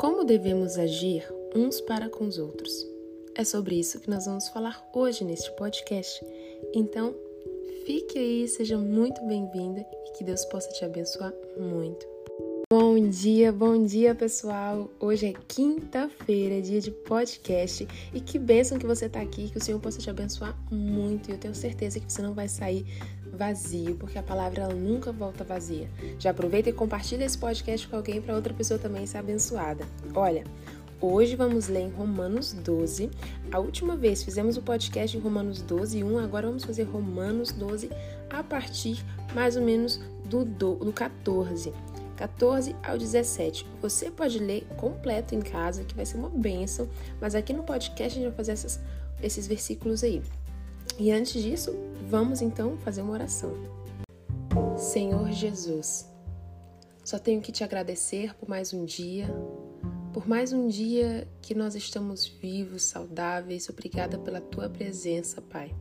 Como devemos agir uns para com os outros? É sobre isso que nós vamos falar hoje neste podcast. Então, fique aí, seja muito bem-vinda e que Deus possa te abençoar muito. Bom dia, bom dia pessoal! Hoje é quinta-feira, dia de podcast e que bênção que você está aqui, que o Senhor possa te abençoar muito e eu tenho certeza que você não vai sair vazio, porque a palavra ela nunca volta vazia. Já aproveita e compartilha esse podcast com alguém para outra pessoa também ser abençoada. Olha, Hoje vamos ler em Romanos 12. A última vez fizemos o podcast em Romanos 12, 1, agora vamos fazer Romanos 12 a partir mais ou menos do, do, do 14. 14 ao 17. Você pode ler completo em casa, que vai ser uma benção, mas aqui no podcast a gente vai fazer essas, esses versículos aí. E antes disso, vamos então fazer uma oração. Senhor Jesus, só tenho que te agradecer por mais um dia, por mais um dia que nós estamos vivos, saudáveis. Obrigada pela tua presença, Pai.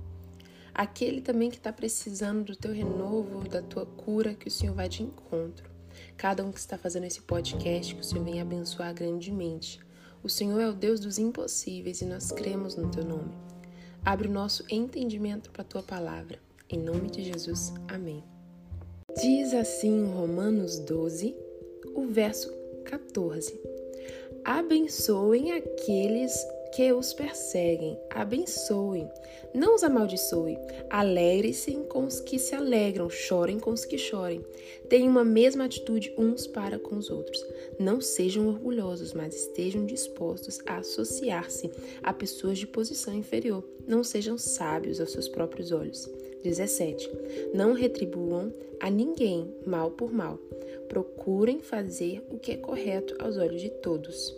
Aquele também que está precisando do teu renovo, da tua cura, que o Senhor vai de encontro cada um que está fazendo esse podcast, que o Senhor venha abençoar grandemente. O Senhor é o Deus dos impossíveis e nós cremos no teu nome. Abre o nosso entendimento para a tua palavra. Em nome de Jesus. Amém. Diz assim Romanos 12, o verso 14: Abençoem aqueles que os perseguem, abençoem, não os amaldiçoe, alegre-se com os que se alegram, chorem com os que chorem. Tenham uma mesma atitude uns para com os outros. Não sejam orgulhosos, mas estejam dispostos a associar-se a pessoas de posição inferior. Não sejam sábios aos seus próprios olhos. 17. Não retribuam a ninguém mal por mal. Procurem fazer o que é correto aos olhos de todos.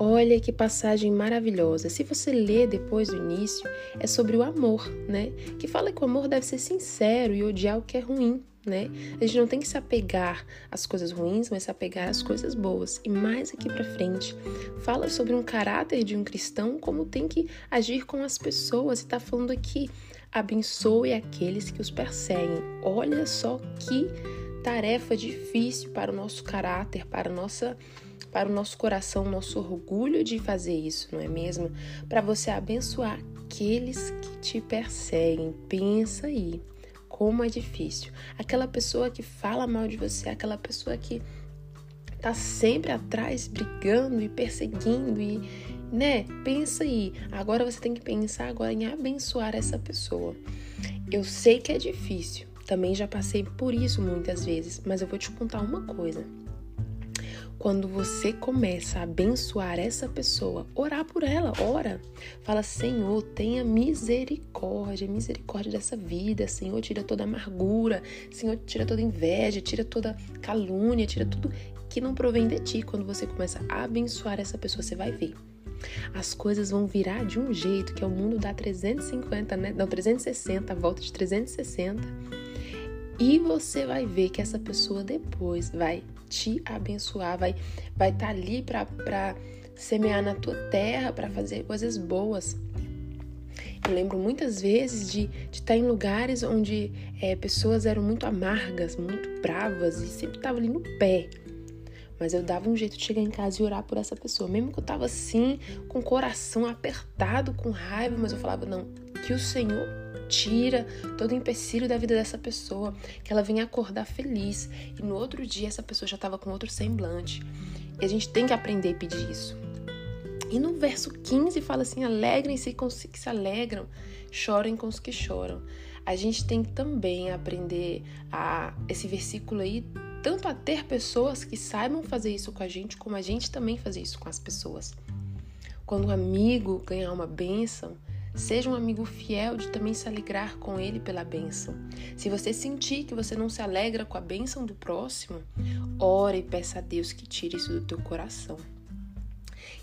Olha que passagem maravilhosa. Se você ler depois do início, é sobre o amor, né? Que fala que o amor deve ser sincero e odiar o que é ruim, né? A gente não tem que se apegar às coisas ruins, mas se apegar às coisas boas. E mais aqui para frente, fala sobre um caráter de um cristão, como tem que agir com as pessoas. E tá falando aqui, abençoe aqueles que os perseguem. Olha só que tarefa difícil para o nosso caráter, para a nossa para o nosso coração, nosso orgulho de fazer isso, não é mesmo? Para você abençoar aqueles que te perseguem. Pensa aí, como é difícil. Aquela pessoa que fala mal de você, aquela pessoa que tá sempre atrás, brigando e perseguindo e, né? Pensa aí. Agora você tem que pensar agora em abençoar essa pessoa. Eu sei que é difícil. Também já passei por isso muitas vezes, mas eu vou te contar uma coisa. Quando você começa a abençoar essa pessoa, orar por ela, ora. Fala, Senhor, tenha misericórdia, misericórdia dessa vida. Senhor, tira toda amargura. Senhor, tira toda inveja, tira toda calúnia, tira tudo que não provém de ti. Quando você começa a abençoar essa pessoa, você vai ver. As coisas vão virar de um jeito que é o mundo dá 350, né? Não, 360, a volta de 360. E você vai ver que essa pessoa depois vai te abençoar, vai vai estar tá ali para semear na tua terra, para fazer coisas boas. Eu lembro muitas vezes de, estar tá em lugares onde é, pessoas eram muito amargas, muito bravas e sempre estavam ali no pé. Mas eu dava um jeito de chegar em casa e orar por essa pessoa. Mesmo que eu tava assim, com o coração apertado, com raiva, mas eu falava, não, que o Senhor tira todo o empecilho da vida dessa pessoa, que ela venha acordar feliz e no outro dia essa pessoa já estava com outro semblante. E a gente tem que aprender a pedir isso. E no verso 15 fala assim: alegrem-se com os que se alegram, chorem com os que choram. A gente tem que também aprender a esse versículo aí, tanto a ter pessoas que saibam fazer isso com a gente, como a gente também fazer isso com as pessoas. Quando um amigo ganhar uma bênção, Seja um amigo fiel de também se alegrar com ele pela bênção. Se você sentir que você não se alegra com a bênção do próximo, ore e peça a Deus que tire isso do teu coração.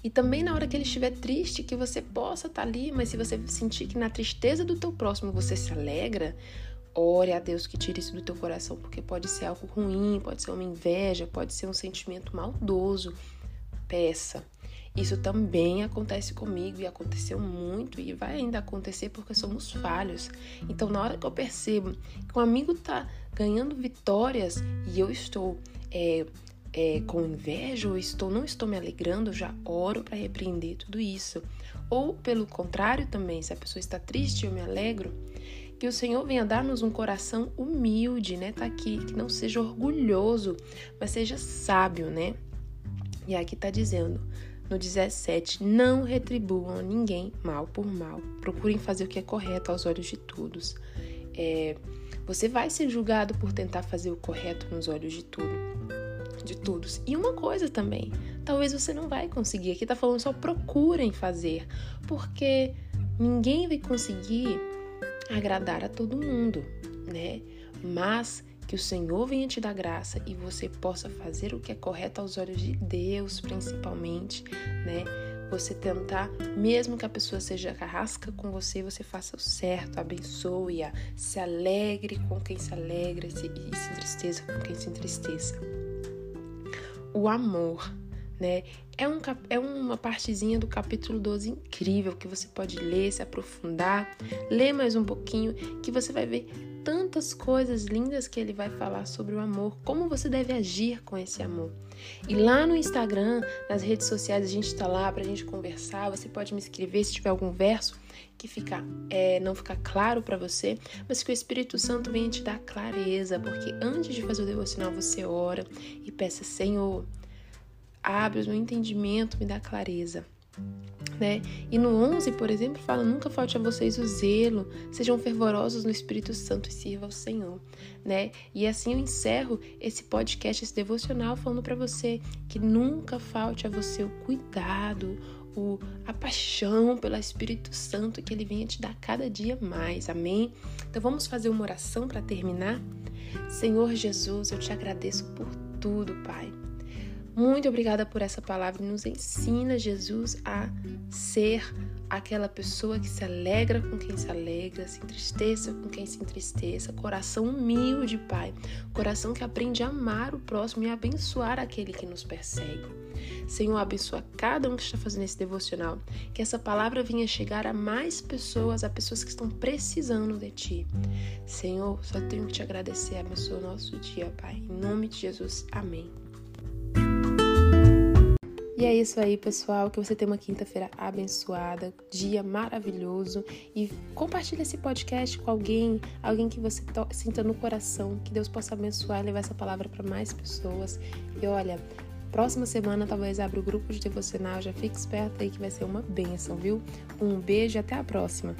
E também na hora que ele estiver triste, que você possa estar ali, mas se você sentir que na tristeza do teu próximo você se alegra, ore a Deus que tire isso do teu coração, porque pode ser algo ruim, pode ser uma inveja, pode ser um sentimento maldoso. Peça. Isso também acontece comigo e aconteceu muito e vai ainda acontecer porque somos falhos. Então, na hora que eu percebo que um amigo tá ganhando vitórias e eu estou é, é, com inveja ou estou não estou me alegrando, já oro para repreender tudo isso. Ou pelo contrário também, se a pessoa está triste, eu me alegro. Que o Senhor venha dar-nos um coração humilde, né? Tá aqui, que não seja orgulhoso, mas seja sábio, né? E aqui tá dizendo, no 17, não retribuam a ninguém mal por mal. Procurem fazer o que é correto aos olhos de todos. É, você vai ser julgado por tentar fazer o correto nos olhos de tudo, de todos. E uma coisa também, talvez você não vai conseguir. Aqui tá falando só procurem fazer, porque ninguém vai conseguir agradar a todo mundo, né? Mas que o Senhor venha te dar graça e você possa fazer o que é correto aos olhos de Deus, principalmente, né? Você tentar, mesmo que a pessoa seja carrasca com você, você faça o certo, abençoe-a, se alegre com quem se alegra e se, entristeça com quem se entristeça. O amor, né? É, um, é uma partezinha do capítulo 12 incrível que você pode ler, se aprofundar, ler mais um pouquinho, que você vai ver tantas coisas lindas que ele vai falar sobre o amor, como você deve agir com esse amor. E lá no Instagram, nas redes sociais, a gente está lá para a gente conversar. Você pode me escrever se tiver algum verso que fica, é, não ficar claro para você, mas que o Espírito Santo venha te dar clareza, porque antes de fazer o devocional você ora e peça, Senhor, abre o meu entendimento, me dá clareza né? E no 11, por exemplo, fala: nunca falte a vocês o zelo, sejam fervorosos no Espírito Santo e sirva ao Senhor, né? E assim eu encerro esse podcast, esse devocional, falando para você que nunca falte a você o cuidado, o, a paixão pelo Espírito Santo que ele venha te dar cada dia mais. Amém? Então vamos fazer uma oração para terminar? Senhor Jesus, eu te agradeço por tudo, Pai. Muito obrigada por essa palavra. Nos ensina, Jesus, a ser aquela pessoa que se alegra com quem se alegra, se entristeça com quem se entristeça. Coração humilde, Pai. Coração que aprende a amar o próximo e abençoar aquele que nos persegue. Senhor, abençoa cada um que está fazendo esse devocional. Que essa palavra venha chegar a mais pessoas, a pessoas que estão precisando de Ti. Senhor, só tenho que te agradecer. Abençoa o nosso dia, Pai. Em nome de Jesus. Amém. E é isso aí, pessoal. Que você tenha uma quinta-feira abençoada, dia maravilhoso. E compartilhe esse podcast com alguém, alguém que você sinta no coração. Que Deus possa abençoar e levar essa palavra para mais pessoas. E olha, próxima semana talvez abra o grupo de devocional. Já fique esperto aí que vai ser uma benção, viu? Um beijo e até a próxima.